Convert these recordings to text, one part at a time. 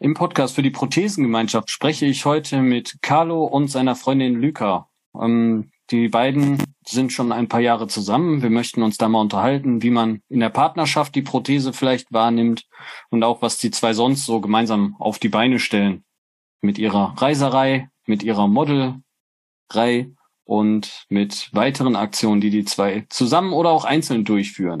Im Podcast für die Prothesengemeinschaft spreche ich heute mit Carlo und seiner Freundin Lyka. Ähm, die beiden sind schon ein paar Jahre zusammen. Wir möchten uns da mal unterhalten, wie man in der Partnerschaft die Prothese vielleicht wahrnimmt und auch was die zwei sonst so gemeinsam auf die Beine stellen. Mit ihrer Reiserei, mit ihrer Modelrei und mit weiteren Aktionen, die die zwei zusammen oder auch einzeln durchführen.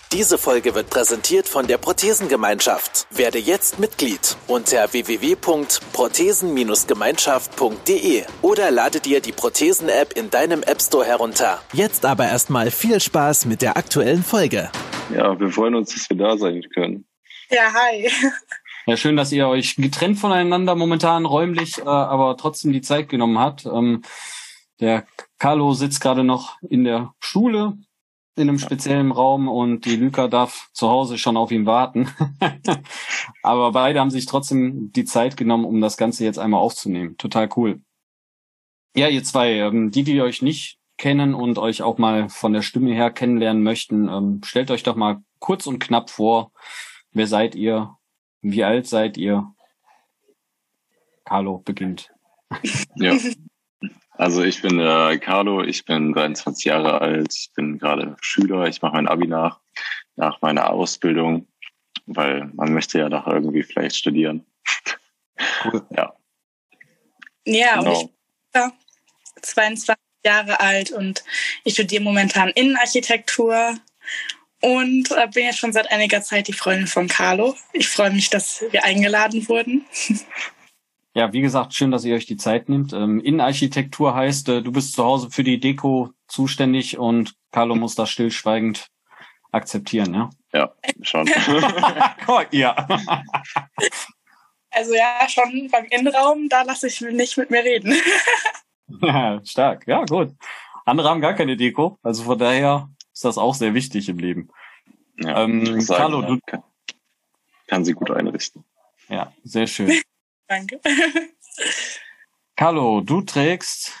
Diese Folge wird präsentiert von der Prothesengemeinschaft. Werde jetzt Mitglied unter www.prothesen-gemeinschaft.de oder lade dir die Prothesen-App in deinem App Store herunter. Jetzt aber erstmal viel Spaß mit der aktuellen Folge. Ja, wir freuen uns, dass wir da sein können. Ja, hi. Ja, schön, dass ihr euch getrennt voneinander momentan räumlich, äh, aber trotzdem die Zeit genommen habt. Ähm, der Carlo sitzt gerade noch in der Schule in einem speziellen Raum und die Lyka darf zu Hause schon auf ihn warten. aber beide haben sich trotzdem die Zeit genommen, um das Ganze jetzt einmal aufzunehmen. Total cool. Ja, ihr zwei, ähm, die, die euch nicht kennen und euch auch mal von der Stimme her kennenlernen möchten, ähm, stellt euch doch mal kurz und knapp vor, wer seid ihr, wie alt seid ihr? Carlo beginnt. Ja. Also ich bin äh, Carlo, ich bin 23 Jahre alt, ich bin gerade Schüler, ich mache mein Abi nach, nach meiner Ausbildung, weil man möchte ja doch irgendwie vielleicht studieren. Cool. Ja. Ja, genau. und ich bin 22 Jahre alt und ich studiere momentan Innenarchitektur und äh, bin jetzt schon seit einiger Zeit die Freundin von Carlo. Ich freue mich, dass wir eingeladen wurden. Ja, wie gesagt, schön, dass ihr euch die Zeit nimmt. Ähm, Innenarchitektur heißt, äh, du bist zu Hause für die Deko zuständig und Carlo muss das stillschweigend akzeptieren, ja? Ja, schon. ja. Also ja, schon beim Innenraum, da lasse ich nicht mit mir reden. Ja, stark. Ja, gut. Andere haben gar keine Deko. Also von daher ist das auch sehr wichtig im Leben. Ja, ähm, Carlo, du kann, kann sie gut einrichten. Ja, sehr schön. Danke. Carlo, du trägst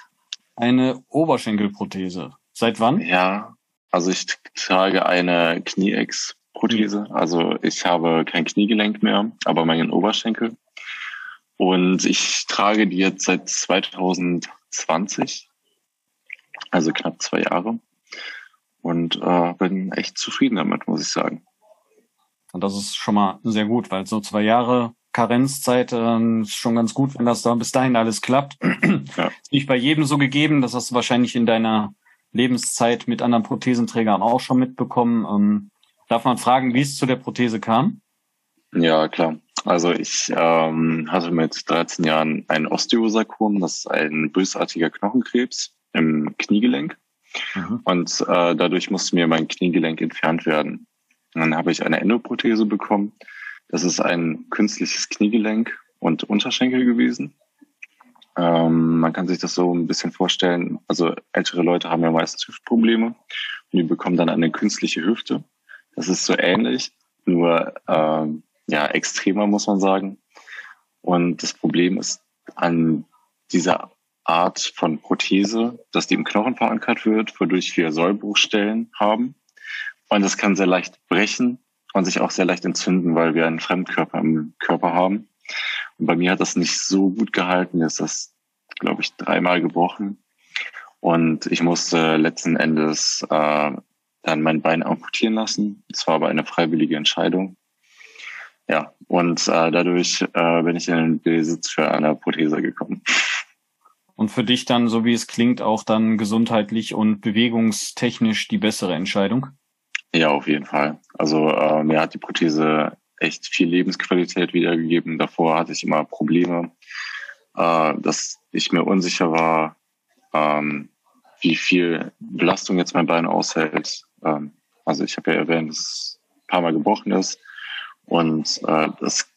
eine Oberschenkelprothese. Seit wann? Ja, also ich trage eine Knieex-Prothese. Also ich habe kein Kniegelenk mehr, aber meinen Oberschenkel. Und ich trage die jetzt seit 2000 20, also knapp zwei Jahre. Und äh, bin echt zufrieden damit, muss ich sagen. Und das ist schon mal sehr gut, weil so zwei Jahre Karenzzeit äh, ist schon ganz gut, wenn das da bis dahin alles klappt. Ja. Nicht bei jedem so gegeben, das hast du wahrscheinlich in deiner Lebenszeit mit anderen Prothesenträgern auch schon mitbekommen. Ähm, darf man fragen, wie es zu der Prothese kam? Ja, klar. Also ich ähm, hatte mit 13 Jahren ein Osteosarkom, das ist ein bösartiger Knochenkrebs im Kniegelenk. Mhm. Und äh, dadurch musste mir mein Kniegelenk entfernt werden. Und dann habe ich eine Endoprothese bekommen. Das ist ein künstliches Kniegelenk und Unterschenkel gewesen. Ähm, man kann sich das so ein bisschen vorstellen. Also ältere Leute haben ja meistens Hüftprobleme und die bekommen dann eine künstliche Hüfte. Das ist so ähnlich, nur ähm, ja, extremer, muss man sagen. Und das Problem ist an dieser Art von Prothese, dass die im Knochen verankert wird, wodurch wir Sollbruchstellen haben. Und das kann sehr leicht brechen und sich auch sehr leicht entzünden, weil wir einen Fremdkörper im Körper haben. Und bei mir hat das nicht so gut gehalten. Ist das, glaube ich, dreimal gebrochen. Und ich musste letzten Endes äh, dann mein Bein amputieren lassen. Das war aber eine freiwillige Entscheidung. Ja, und äh, dadurch äh, bin ich in den Besitz für eine Prothese gekommen. Und für dich dann, so wie es klingt, auch dann gesundheitlich und bewegungstechnisch die bessere Entscheidung? Ja, auf jeden Fall. Also äh, mir hat die Prothese echt viel Lebensqualität wiedergegeben. Davor hatte ich immer Probleme, äh, dass ich mir unsicher war, ähm, wie viel Belastung jetzt mein Bein aushält. Ähm, also ich habe ja erwähnt, dass es ein paar Mal gebrochen ist. Und äh, das,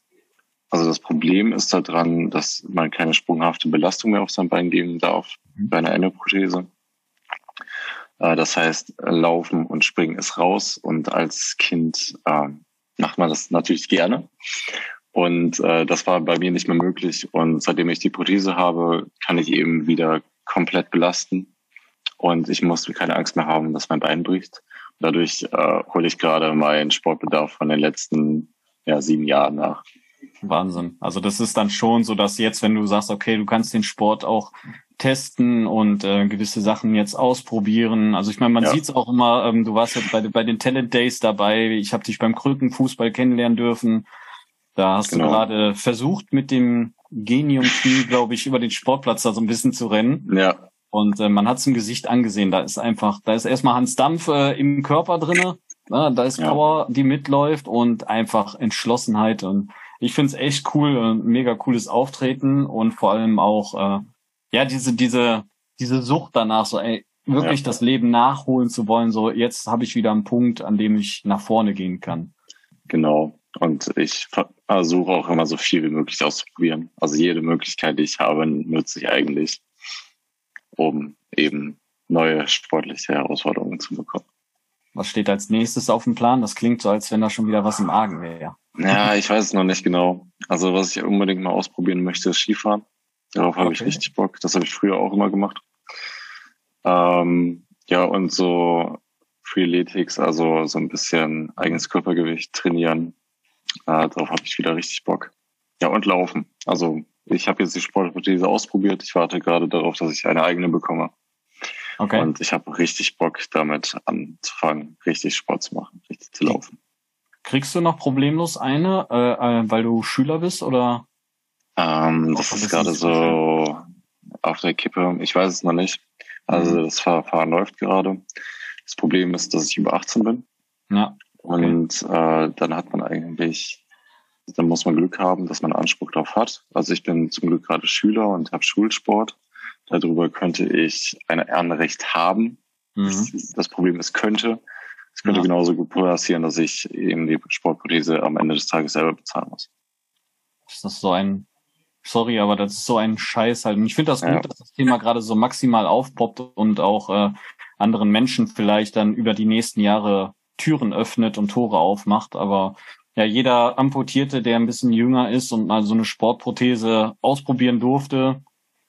also das Problem ist daran, dass man keine sprunghafte Belastung mehr auf sein Bein geben darf mhm. bei einer Endoprothese. Äh, das heißt, Laufen und Springen ist raus und als Kind äh, macht man das natürlich gerne. Und äh, das war bei mir nicht mehr möglich. Und seitdem ich die Prothese habe, kann ich eben wieder komplett belasten. Und ich muss keine Angst mehr haben, dass mein Bein bricht. Dadurch äh, hole ich gerade meinen Sportbedarf von den letzten ja, sieben Jahren nach. Wahnsinn. Also das ist dann schon so, dass jetzt, wenn du sagst, okay, du kannst den Sport auch testen und äh, gewisse Sachen jetzt ausprobieren. Also ich meine, man ja. sieht es auch immer, ähm, du warst jetzt bei, bei den Talent Days dabei, ich habe dich beim Krückenfußball kennenlernen dürfen. Da hast genau. du gerade versucht, mit dem Genium-Knie, glaube ich, über den Sportplatz da so ein bisschen zu rennen. Ja. Und äh, man hat es im Gesicht angesehen. Da ist einfach, da ist erstmal Hans Dampf äh, im Körper drinne. Ja, da ist Power, die mitläuft und einfach Entschlossenheit. Und ich find's echt cool, äh, mega cooles Auftreten und vor allem auch äh, ja diese diese diese Sucht danach, so ey, wirklich ja. das Leben nachholen zu wollen. So jetzt habe ich wieder einen Punkt, an dem ich nach vorne gehen kann. Genau. Und ich versuche auch immer so viel wie möglich auszuprobieren. Also jede Möglichkeit, die ich habe, nutze ich eigentlich, um eben neue sportliche Herausforderungen zu bekommen. Was steht als nächstes auf dem Plan? Das klingt so, als wenn da schon wieder was im Argen wäre. Ja, ich weiß es noch nicht genau. Also was ich unbedingt mal ausprobieren möchte, ist Skifahren. Darauf habe okay. ich richtig Bock. Das habe ich früher auch immer gemacht. Ähm, ja, und so Freeletics, also so ein bisschen eigenes Körpergewicht trainieren. Äh, darauf habe ich wieder richtig Bock. Ja, und laufen. Also ich habe jetzt die Sportprothese ausprobiert. Ich warte gerade darauf, dass ich eine eigene bekomme. Okay. Und ich habe richtig Bock, damit anzufangen, richtig Sport zu machen, richtig zu laufen. Kriegst du noch problemlos eine, äh, äh, weil du Schüler bist oder? Ähm, das ist gerade so auf der Kippe. Ich weiß es noch nicht. Also mhm. das Verfahren läuft gerade. Das Problem ist, dass ich über 18 bin. Ja. Okay. Und äh, dann hat man eigentlich, dann muss man Glück haben, dass man Anspruch darauf hat. Also ich bin zum Glück gerade Schüler und habe Schulsport. Darüber könnte ich ein Ehrenrecht haben. Mhm. Das Problem ist könnte. Es könnte ja. genauso gut passieren, dass ich eben die Sportprothese am Ende des Tages selber bezahlen muss. Das ist so ein, sorry, aber das ist so ein Scheiß halt. Und ich finde das gut, ja. dass das Thema gerade so maximal aufpoppt und auch äh, anderen Menschen vielleicht dann über die nächsten Jahre Türen öffnet und Tore aufmacht. Aber ja, jeder Amputierte, der ein bisschen jünger ist und mal so eine Sportprothese ausprobieren durfte,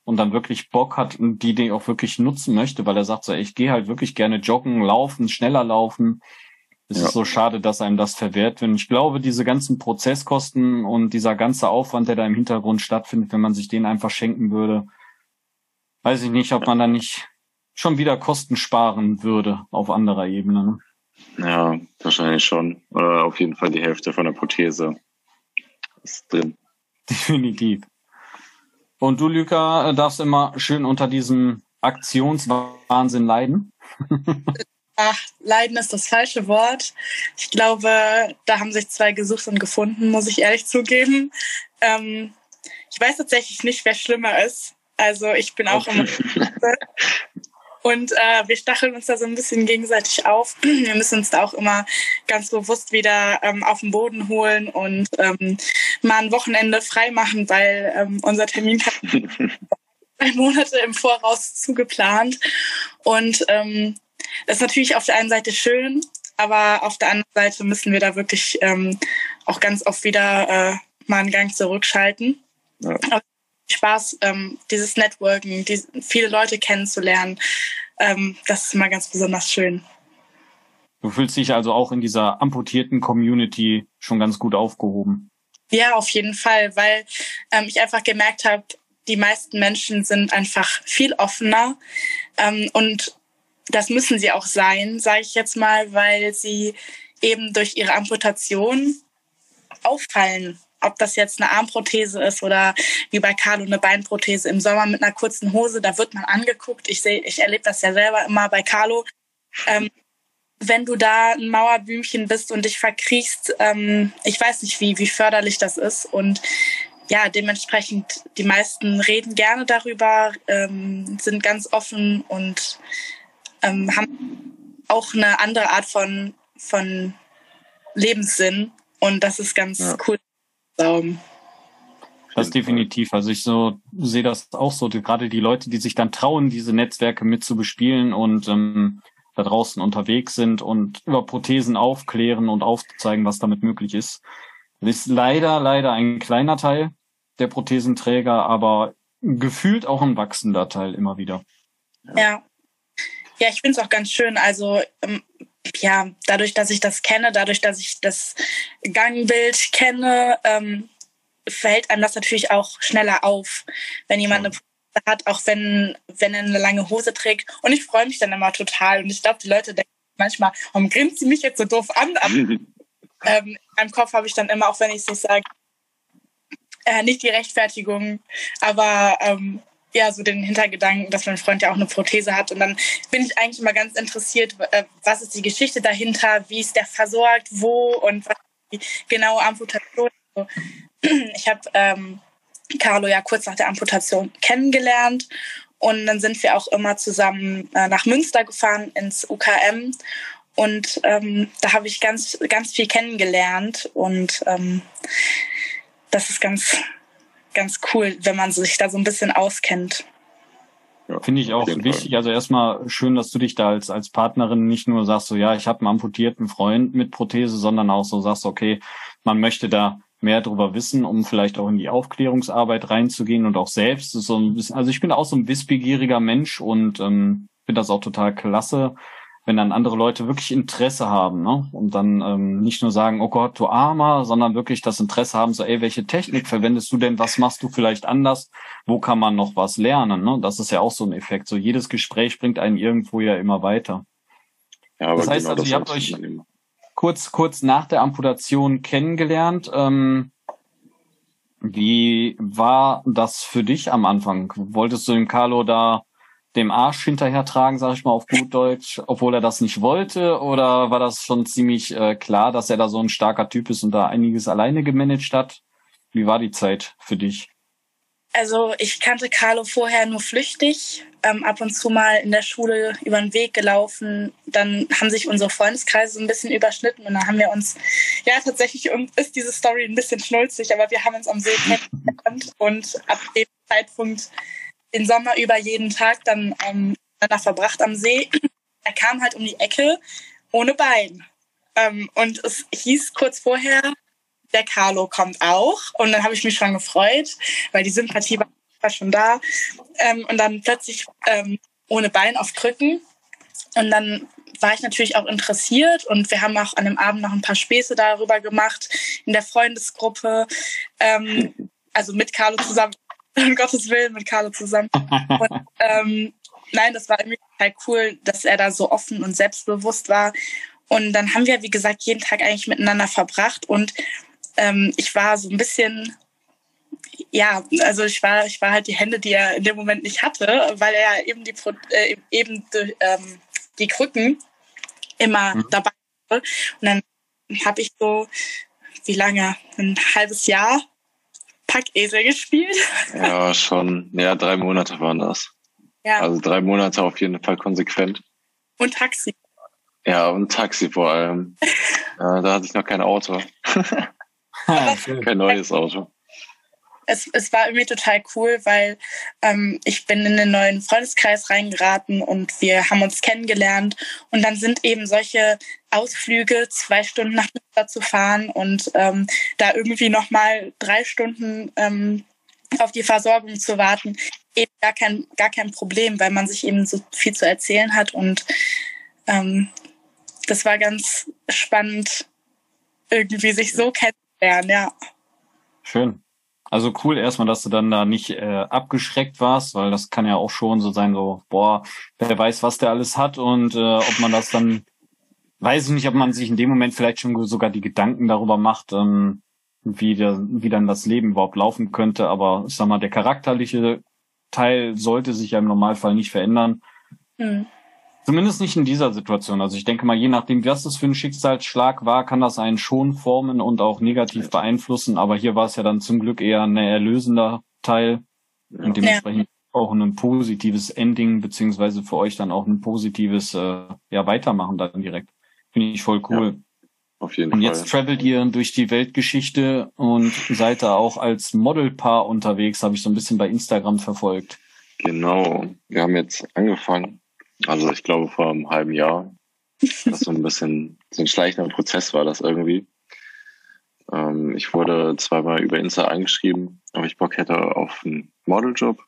und dann wirklich Bock hat und die den auch wirklich nutzen möchte, weil er sagt so, ich gehe halt wirklich gerne joggen, laufen, schneller laufen. Es ja. ist so schade, dass einem das verwehrt wird. Ich glaube, diese ganzen Prozesskosten und dieser ganze Aufwand, der da im Hintergrund stattfindet, wenn man sich den einfach schenken würde, weiß ich nicht, ob man da nicht schon wieder Kosten sparen würde auf anderer Ebene. Ne? Ja, wahrscheinlich schon. Oder auf jeden Fall die Hälfte von der Prothese ist drin. Definitiv. Und du, Luca, darfst immer schön unter diesem Aktionswahnsinn leiden. Ach, leiden ist das falsche Wort. Ich glaube, da haben sich zwei gesucht und gefunden, muss ich ehrlich zugeben. Ähm, ich weiß tatsächlich nicht, wer schlimmer ist. Also ich bin auch immer Und äh, wir stacheln uns da so ein bisschen gegenseitig auf. Wir müssen uns da auch immer ganz bewusst wieder ähm, auf den Boden holen und ähm, mal ein Wochenende frei machen, weil ähm, unser Termin hat drei Monate im Voraus zugeplant. Und ähm, das ist natürlich auf der einen Seite schön, aber auf der anderen Seite müssen wir da wirklich ähm, auch ganz oft wieder äh, mal einen Gang zurückschalten. Ja. Spaß, ähm, dieses Networking, die, viele Leute kennenzulernen. Ähm, das ist mal ganz besonders schön. Du fühlst dich also auch in dieser amputierten Community schon ganz gut aufgehoben. Ja, auf jeden Fall, weil ähm, ich einfach gemerkt habe, die meisten Menschen sind einfach viel offener ähm, und das müssen sie auch sein, sage ich jetzt mal, weil sie eben durch ihre Amputation auffallen ob das jetzt eine Armprothese ist oder wie bei Carlo eine Beinprothese im Sommer mit einer kurzen Hose, da wird man angeguckt. Ich sehe, ich erlebe das ja selber immer bei Carlo. Ähm, wenn du da ein Mauerbühmchen bist und dich verkriechst, ähm, ich weiß nicht, wie, wie förderlich das ist. Und ja, dementsprechend, die meisten reden gerne darüber, ähm, sind ganz offen und ähm, haben auch eine andere Art von, von Lebenssinn. Und das ist ganz ja. cool Daumen. Das definitiv. Also ich so sehe das auch so. Gerade die Leute, die sich dann trauen, diese Netzwerke mit zu bespielen und ähm, da draußen unterwegs sind und über Prothesen aufklären und aufzeigen, was damit möglich ist. Ist leider, leider ein kleiner Teil der Prothesenträger, aber gefühlt auch ein wachsender Teil immer wieder. Ja. Ja, ich finde es auch ganz schön. Also, ähm, ja, dadurch, dass ich das kenne, dadurch, dass ich das Gangbild kenne, ähm, fällt einem das natürlich auch schneller auf, wenn jemand eine Prothese hat, auch wenn, wenn er eine lange Hose trägt. Und ich freue mich dann immer total. Und ich glaube, die Leute denken manchmal, warum grinst sie mich jetzt so doof an? Aber, ähm, in meinem Kopf habe ich dann immer, auch wenn ich es nicht sage, äh, nicht die Rechtfertigung, aber ähm, ja, so den Hintergedanken, dass mein Freund ja auch eine Prothese hat. Und dann bin ich eigentlich immer ganz interessiert, äh, was ist die Geschichte dahinter, wie ist der versorgt, wo? Und was ist die genaue Amputation. Ich habe ähm, Carlo ja kurz nach der Amputation kennengelernt. Und dann sind wir auch immer zusammen äh, nach Münster gefahren ins UKM und ähm, da habe ich ganz, ganz viel kennengelernt. Und ähm, das ist ganz, ganz cool, wenn man sich da so ein bisschen auskennt. Ja, Finde ich auch wichtig. Fall. Also erstmal schön, dass du dich da als, als Partnerin nicht nur sagst, so ja, ich habe einen amputierten Freund mit Prothese, sondern auch so sagst, okay, man möchte da mehr darüber wissen, um vielleicht auch in die Aufklärungsarbeit reinzugehen und auch selbst so ein bisschen, also ich bin auch so ein wissbegieriger Mensch und ähm, finde das auch total klasse, wenn dann andere Leute wirklich Interesse haben, ne? Und dann ähm, nicht nur sagen, oh Gott, du Armer, sondern wirklich das Interesse haben, so, ey, welche Technik verwendest du denn? Was machst du vielleicht anders? Wo kann man noch was lernen? Ne? Das ist ja auch so ein Effekt. So jedes Gespräch bringt einen irgendwo ja immer weiter. Ja, aber das heißt genau, also, ihr habt euch kurz, kurz nach der Amputation kennengelernt. Ähm, wie war das für dich am Anfang? Wolltest du dem Carlo da dem Arsch hinterher tragen, sage ich mal auf gut Deutsch, obwohl er das nicht wollte? Oder war das schon ziemlich äh, klar, dass er da so ein starker Typ ist und da einiges alleine gemanagt hat? Wie war die Zeit für dich? Also ich kannte Carlo vorher nur flüchtig, ähm, ab und zu mal in der Schule über den Weg gelaufen. Dann haben sich unsere Freundeskreise so ein bisschen überschnitten und dann haben wir uns, ja tatsächlich ist diese Story ein bisschen schnulzig, aber wir haben uns am See kennengelernt und ab dem Zeitpunkt den Sommer über jeden Tag dann ähm, danach verbracht am See. Er kam halt um die Ecke ohne Bein. Ähm, und es hieß kurz vorher, der Carlo kommt auch. Und dann habe ich mich schon gefreut, weil die Sympathie war schon da. Ähm, und dann plötzlich ähm, ohne Bein auf Krücken. Und dann war ich natürlich auch interessiert und wir haben auch an dem Abend noch ein paar Späße darüber gemacht in der Freundesgruppe. Ähm, also mit Carlo zusammen um Gottes Willen mit Carlo zusammen. Und, ähm, nein, das war irgendwie total cool, dass er da so offen und selbstbewusst war. Und dann haben wir, wie gesagt, jeden Tag eigentlich miteinander verbracht und ähm, ich war so ein bisschen, ja, also ich war, ich war halt die Hände, die er in dem Moment nicht hatte, weil er eben die, äh, eben die, ähm, die Krücken immer mhm. dabei hatte. Und dann habe ich so, wie lange? Ein halbes Jahr Packesel gespielt. Ja, schon. Ja, drei Monate waren das. Ja. Also drei Monate auf jeden Fall konsequent. Und Taxi. Ja, und Taxi vor allem. ja, da hatte ich noch kein Auto. kein neues Auto es, es war irgendwie total cool, weil ähm, ich bin in den neuen Freundeskreis reingeraten und wir haben uns kennengelernt. Und dann sind eben solche Ausflüge, zwei Stunden nach Münster zu fahren und ähm, da irgendwie nochmal drei Stunden ähm, auf die Versorgung zu warten, eben gar kein, gar kein Problem, weil man sich eben so viel zu erzählen hat. Und ähm, das war ganz spannend, irgendwie sich so kennenzulernen, ja. Schön. Also cool erstmal, dass du dann da nicht äh, abgeschreckt warst, weil das kann ja auch schon so sein, so, boah, wer weiß, was der alles hat und äh, ob man das dann, weiß ich nicht, ob man sich in dem Moment vielleicht schon sogar die Gedanken darüber macht, ähm, wie, der, wie dann das Leben überhaupt laufen könnte. Aber ich sag mal, der charakterliche Teil sollte sich ja im Normalfall nicht verändern. Mhm. Zumindest nicht in dieser Situation. Also ich denke mal, je nachdem, was das für ein Schicksalsschlag war, kann das einen schon formen und auch negativ beeinflussen. Aber hier war es ja dann zum Glück eher ein erlösender Teil und dementsprechend ja. auch ein positives Ending, beziehungsweise für euch dann auch ein positives äh, ja, Weitermachen dann direkt. Finde ich voll cool. Ja, auf jeden und Fall. Und jetzt travelt ihr durch die Weltgeschichte und seid da auch als Modelpaar unterwegs, habe ich so ein bisschen bei Instagram verfolgt. Genau. Wir haben jetzt angefangen also ich glaube vor einem halben Jahr, dass so ein bisschen so ein schleichender Prozess war das irgendwie. Ähm, ich wurde zweimal über Insta angeschrieben, ob ich Bock hätte auf einen Modeljob.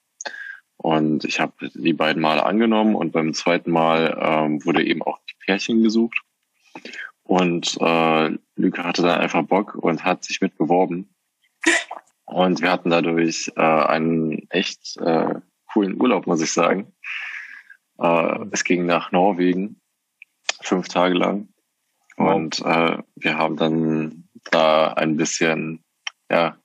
Und ich habe die beiden Male angenommen und beim zweiten Mal ähm, wurde eben auch die Pärchen gesucht. Und äh, Lüke hatte dann einfach Bock und hat sich mit beworben. Und wir hatten dadurch äh, einen echt äh, coolen Urlaub, muss ich sagen. Äh, es ging nach Norwegen, fünf Tage lang. Und äh, wir haben dann da ein bisschen ja,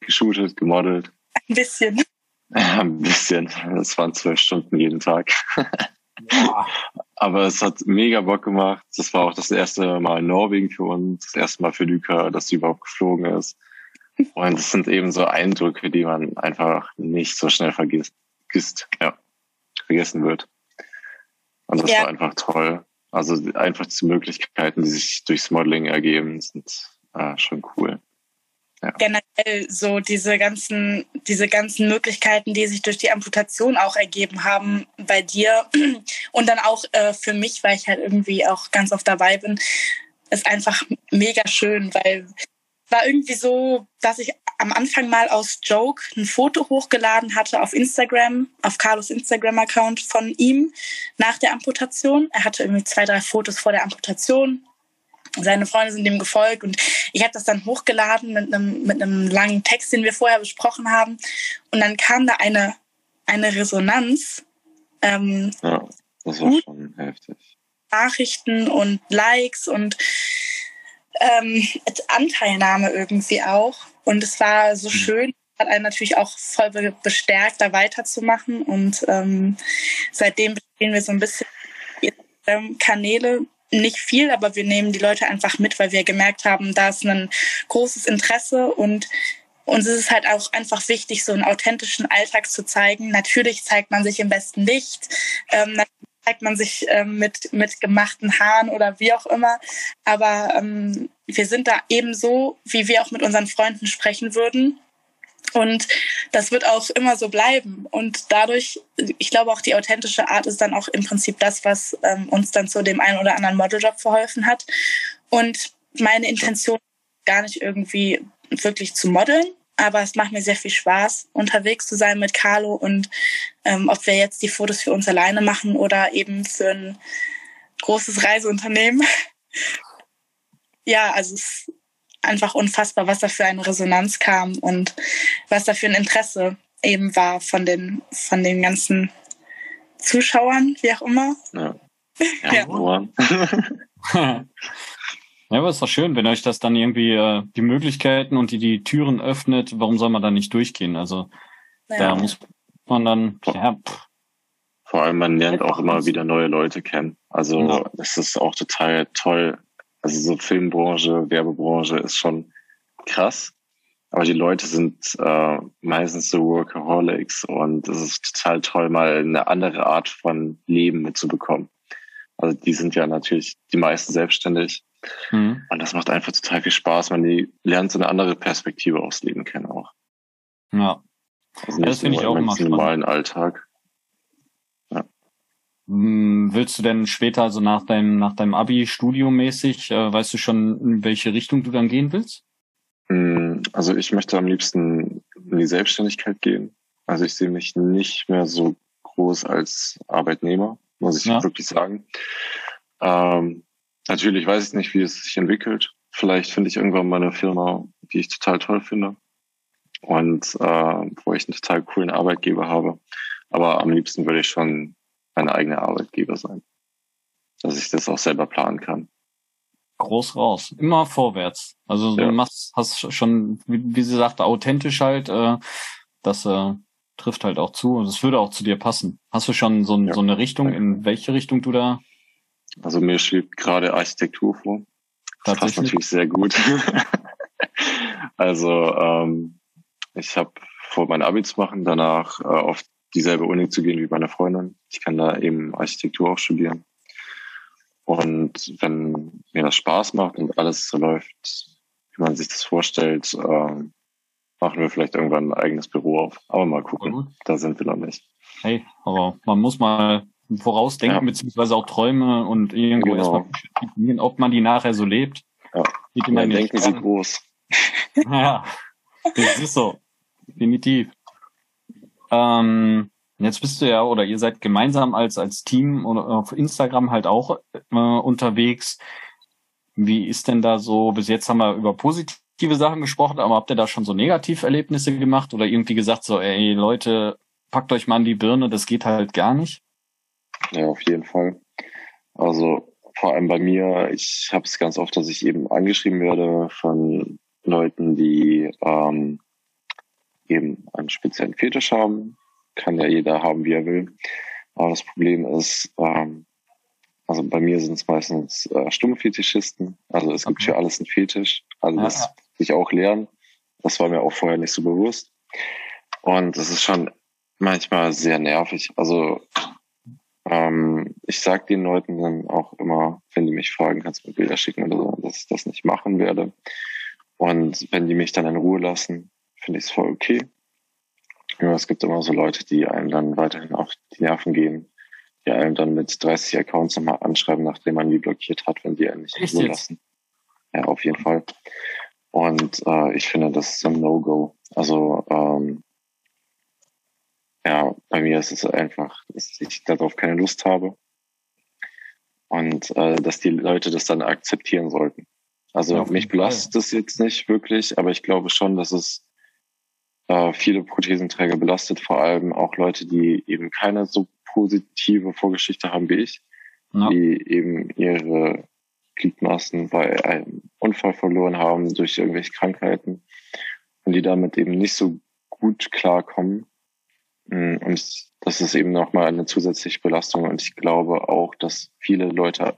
geshootet, gemodelt. Ein bisschen. Ein bisschen. Es waren zwölf Stunden jeden Tag. Ja. Aber es hat mega Bock gemacht. Das war auch das erste Mal in Norwegen für uns, das erste Mal für Luca, dass sie überhaupt geflogen ist. Und es sind eben so Eindrücke, die man einfach nicht so schnell vergisst, ja, vergessen wird. Und das ja. war einfach toll. Also einfach die Möglichkeiten, die sich durchs Modeling ergeben, sind äh, schon cool. Ja. Generell so diese ganzen, diese ganzen Möglichkeiten, die sich durch die Amputation auch ergeben haben bei dir und dann auch äh, für mich, weil ich halt irgendwie auch ganz oft dabei bin, ist einfach mega schön, weil war irgendwie so, dass ich am Anfang mal aus Joke ein Foto hochgeladen hatte auf Instagram, auf Carlos Instagram-Account von ihm nach der Amputation. Er hatte irgendwie zwei, drei Fotos vor der Amputation. Seine Freunde sind ihm gefolgt und ich habe das dann hochgeladen mit einem, mit einem langen Text, den wir vorher besprochen haben. Und dann kam da eine, eine Resonanz. Ähm, ja, das war schon heftig. Nachrichten und Likes und ähm, Anteilnahme irgendwie auch. Und es war so mhm. schön, hat einen natürlich auch voll bestärkt, da weiterzumachen. Und ähm, seitdem bestehen wir so ein bisschen Kanäle. Nicht viel, aber wir nehmen die Leute einfach mit, weil wir gemerkt haben, da ist ein großes Interesse und uns ist es halt auch einfach wichtig, so einen authentischen Alltag zu zeigen. Natürlich zeigt man sich im besten Licht. Ähm, zeigt man sich ähm, mit, mit gemachten Haaren oder wie auch immer. Aber ähm, wir sind da ebenso, wie wir auch mit unseren Freunden sprechen würden. Und das wird auch immer so bleiben. Und dadurch, ich glaube auch die authentische Art ist dann auch im Prinzip das, was ähm, uns dann zu dem einen oder anderen Modeljob verholfen hat. Und meine Intention gar nicht irgendwie wirklich zu modeln, aber es macht mir sehr viel Spaß, unterwegs zu sein mit Carlo und ähm, ob wir jetzt die Fotos für uns alleine machen oder eben für ein großes Reiseunternehmen. ja, also es ist einfach unfassbar, was da für eine Resonanz kam und was da für ein Interesse eben war von den, von den ganzen Zuschauern, wie auch immer. Ja. ja. ja. Ja, aber es ist doch schön, wenn euch das dann irgendwie äh, die Möglichkeiten und die, die Türen öffnet, warum soll man da nicht durchgehen? Also ja. da muss man dann, ja. Pff. Vor allem, man lernt auch immer wieder neue Leute kennen. Also ja. das ist auch total toll. Also so Filmbranche, Werbebranche ist schon krass. Aber die Leute sind äh, meistens so Workaholics und es ist total toll, mal eine andere Art von Leben mitzubekommen. Also die sind ja natürlich die meisten selbstständig Mhm. Und das macht einfach total viel Spaß. Man lernt so eine andere Perspektive aufs Leben kennen auch. Ja. Also das finde ich auch immer spannend. normalen Alltag. Ja. Hm, willst du denn später, also nach deinem, nach deinem Abi studiomäßig, äh, weißt du schon, in welche Richtung du dann gehen willst? Hm, also ich möchte am liebsten in die Selbstständigkeit gehen. Also ich sehe mich nicht mehr so groß als Arbeitnehmer, muss ich ja. wirklich sagen. Ähm, Natürlich weiß ich nicht, wie es sich entwickelt. Vielleicht finde ich irgendwann mal eine Firma, die ich total toll finde und äh, wo ich einen total coolen Arbeitgeber habe. Aber am liebsten würde ich schon mein eigener Arbeitgeber sein, dass ich das auch selber planen kann. Groß raus, immer vorwärts. Also du machst, hast schon, wie, wie sie sagte, authentisch halt. Äh, das äh, trifft halt auch zu und es würde auch zu dir passen. Hast du schon so, ja. so eine Richtung, in welche Richtung du da also mir schwebt gerade Architektur vor. Das passt natürlich sehr gut. also ähm, ich habe vor, mein Abi zu machen, danach äh, auf dieselbe Uni zu gehen wie meine Freundin. Ich kann da eben Architektur auch studieren. Und wenn mir das Spaß macht und alles so läuft, wie man sich das vorstellt, äh, machen wir vielleicht irgendwann ein eigenes Büro auf. Aber mal gucken, da sind wir noch nicht. Hey, aber man muss mal vorausdenken, ja. beziehungsweise auch Träume und irgendwo genau. erstmal ob man die nachher so lebt. Ja. ja denken Sie groß. ja, das ist so. Definitiv. Ähm, jetzt bist du ja, oder ihr seid gemeinsam als, als Team oder auf Instagram halt auch äh, unterwegs. Wie ist denn da so, bis jetzt haben wir über positive Sachen gesprochen, aber habt ihr da schon so Negativerlebnisse gemacht oder irgendwie gesagt so, ey Leute, packt euch mal an die Birne, das geht halt gar nicht? Ja, auf jeden Fall. Also vor allem bei mir, ich habe es ganz oft, dass ich eben angeschrieben werde von Leuten, die ähm, eben einen speziellen Fetisch haben. Kann ja jeder haben, wie er will. Aber das Problem ist, ähm, also bei mir sind es meistens äh, stumme Fetischisten. Also es gibt für alles einen Fetisch. Also das ja. ich auch lernen. Das war mir auch vorher nicht so bewusst. Und es ist schon manchmal sehr nervig. Also ähm, ich sag den Leuten dann auch immer, wenn die mich fragen, kannst du mir Bilder schicken oder so, dass ich das nicht machen werde. Und wenn die mich dann in Ruhe lassen, finde ich es voll okay. Ja, es gibt immer so Leute, die einem dann weiterhin auf die Nerven gehen, die einem dann mit 30 Accounts nochmal anschreiben, nachdem man die blockiert hat, wenn die einen nicht in Ruhe lassen. Ja, auf jeden Fall. Und äh, ich finde, das ist ein No-Go. Also ähm, bei mir ist es einfach, dass ich darauf keine Lust habe und äh, dass die Leute das dann akzeptieren sollten. Also ja, mich belastet es jetzt nicht wirklich, aber ich glaube schon, dass es äh, viele Prothesenträger belastet, vor allem auch Leute, die eben keine so positive Vorgeschichte haben wie ich, ja. die eben ihre Gliedmaßen bei einem Unfall verloren haben durch irgendwelche Krankheiten und die damit eben nicht so gut klarkommen Mm, und das ist eben nochmal eine zusätzliche Belastung. Und ich glaube auch, dass viele Leute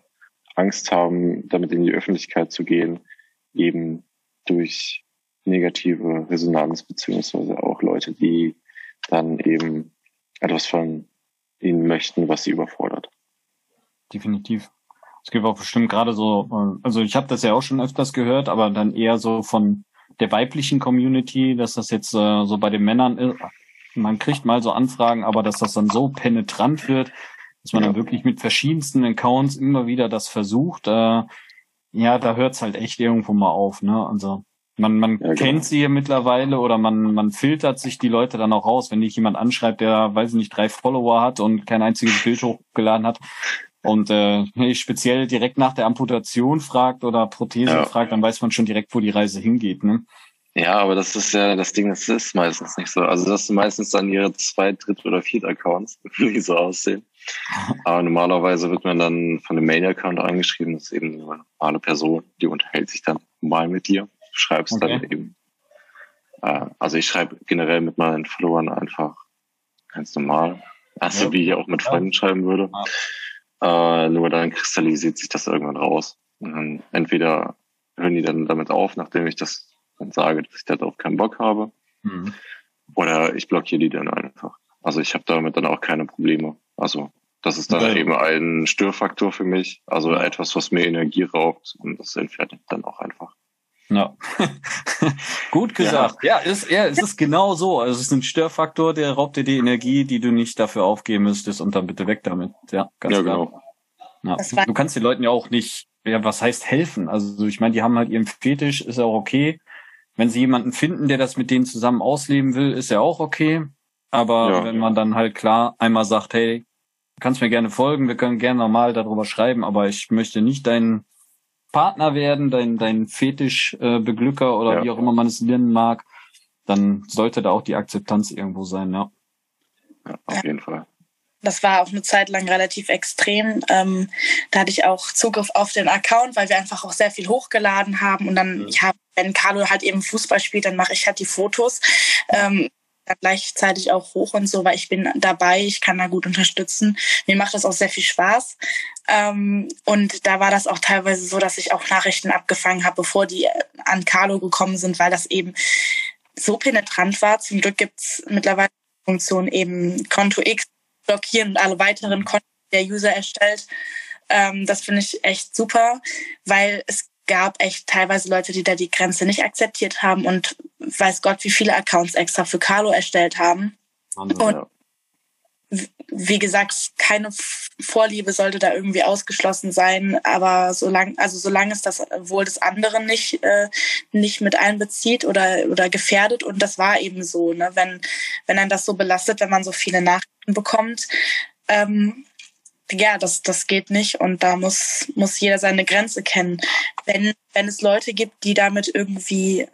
Angst haben, damit in die Öffentlichkeit zu gehen, eben durch negative Resonanz, beziehungsweise auch Leute, die dann eben etwas von ihnen möchten, was sie überfordert. Definitiv. Es gibt auch bestimmt gerade so, äh, also ich habe das ja auch schon öfters gehört, aber dann eher so von der weiblichen Community, dass das jetzt äh, so bei den Männern ist man kriegt mal so Anfragen, aber dass das dann so penetrant wird, dass man ja. dann wirklich mit verschiedensten Accounts immer wieder das versucht, äh, ja, da hört's halt echt irgendwo mal auf, ne? Also man, man ja, genau. kennt sie ja mittlerweile oder man, man filtert sich die Leute dann auch raus, wenn dich jemand anschreibt, der, weiß ich nicht, drei Follower hat und kein einziges Bild hochgeladen hat und äh, speziell direkt nach der Amputation fragt oder Prothese ja. fragt, dann weiß man schon direkt, wo die Reise hingeht, ne? Ja, aber das ist ja das Ding, das ist meistens nicht so. Also das sind meistens dann ihre zwei, dritt oder viert Accounts, die so aussehen. Aber normalerweise wird man dann von dem Main-Account angeschrieben, das ist eben eine normale Person, die unterhält sich dann mal mit dir. Du schreibst okay. dann eben. Äh, also ich schreibe generell mit meinen Followern einfach ganz normal. Also ja. wie ich auch mit Freunden schreiben würde. Ja. Äh, nur dann kristallisiert sich das irgendwann raus. Und dann entweder hören die dann damit auf, nachdem ich das und sage, dass ich darauf keinen Bock habe. Mhm. Oder ich blockiere die dann einfach. Also ich habe damit dann auch keine Probleme. Also das ist dann ja. eben ein Störfaktor für mich. Also etwas, was mir Energie raubt und das entfernt dann auch einfach. Ja, gut gesagt. Ja, ja, ist, ja, es ist genau so. Also es ist ein Störfaktor, der raubt dir die Energie, die du nicht dafür aufgeben müsstest und dann bitte weg damit. Ja, ganz ja, klar. Genau. Ja. Du kannst den Leuten ja auch nicht, ja, was heißt helfen? Also ich meine, die haben halt ihren Fetisch, ist ja auch okay. Wenn sie jemanden finden, der das mit denen zusammen ausleben will, ist ja auch okay. Aber ja, wenn man dann halt klar einmal sagt, hey, du kannst mir gerne folgen, wir können gerne normal darüber schreiben, aber ich möchte nicht dein Partner werden, dein, dein Fetischbeglücker äh, oder ja. wie auch immer man es nennen mag, dann sollte da auch die Akzeptanz irgendwo sein, ja. Ja, auf jeden Fall. Das war auch eine Zeit lang relativ extrem. Ähm, da hatte ich auch Zugriff auf den Account, weil wir einfach auch sehr viel hochgeladen haben. Und dann, mhm. ja, wenn Carlo halt eben Fußball spielt, dann mache ich halt die Fotos. Ähm, gleichzeitig auch hoch und so, weil ich bin dabei, ich kann da gut unterstützen. Mir macht das auch sehr viel Spaß. Ähm, und da war das auch teilweise so, dass ich auch Nachrichten abgefangen habe, bevor die an Carlo gekommen sind, weil das eben so penetrant war. Zum Glück gibt's mittlerweile Funktion eben Konto X blockieren und alle weiteren Konten, der User erstellt. Ähm, das finde ich echt super, weil es gab echt teilweise Leute, die da die Grenze nicht akzeptiert haben und weiß Gott, wie viele Accounts extra für Carlo erstellt haben. Wahnsinn, und ja. wie gesagt, keine Vorliebe sollte da irgendwie ausgeschlossen sein, aber solange, also solange es das wohl des anderen nicht, äh, nicht mit einbezieht oder, oder gefährdet, und das war eben so, ne, wenn, wenn einen das so belastet, wenn man so viele Nachrichten bekommt, ähm, ja, das, das geht nicht und da muss, muss jeder seine Grenze kennen. Wenn, wenn es Leute gibt, die damit irgendwie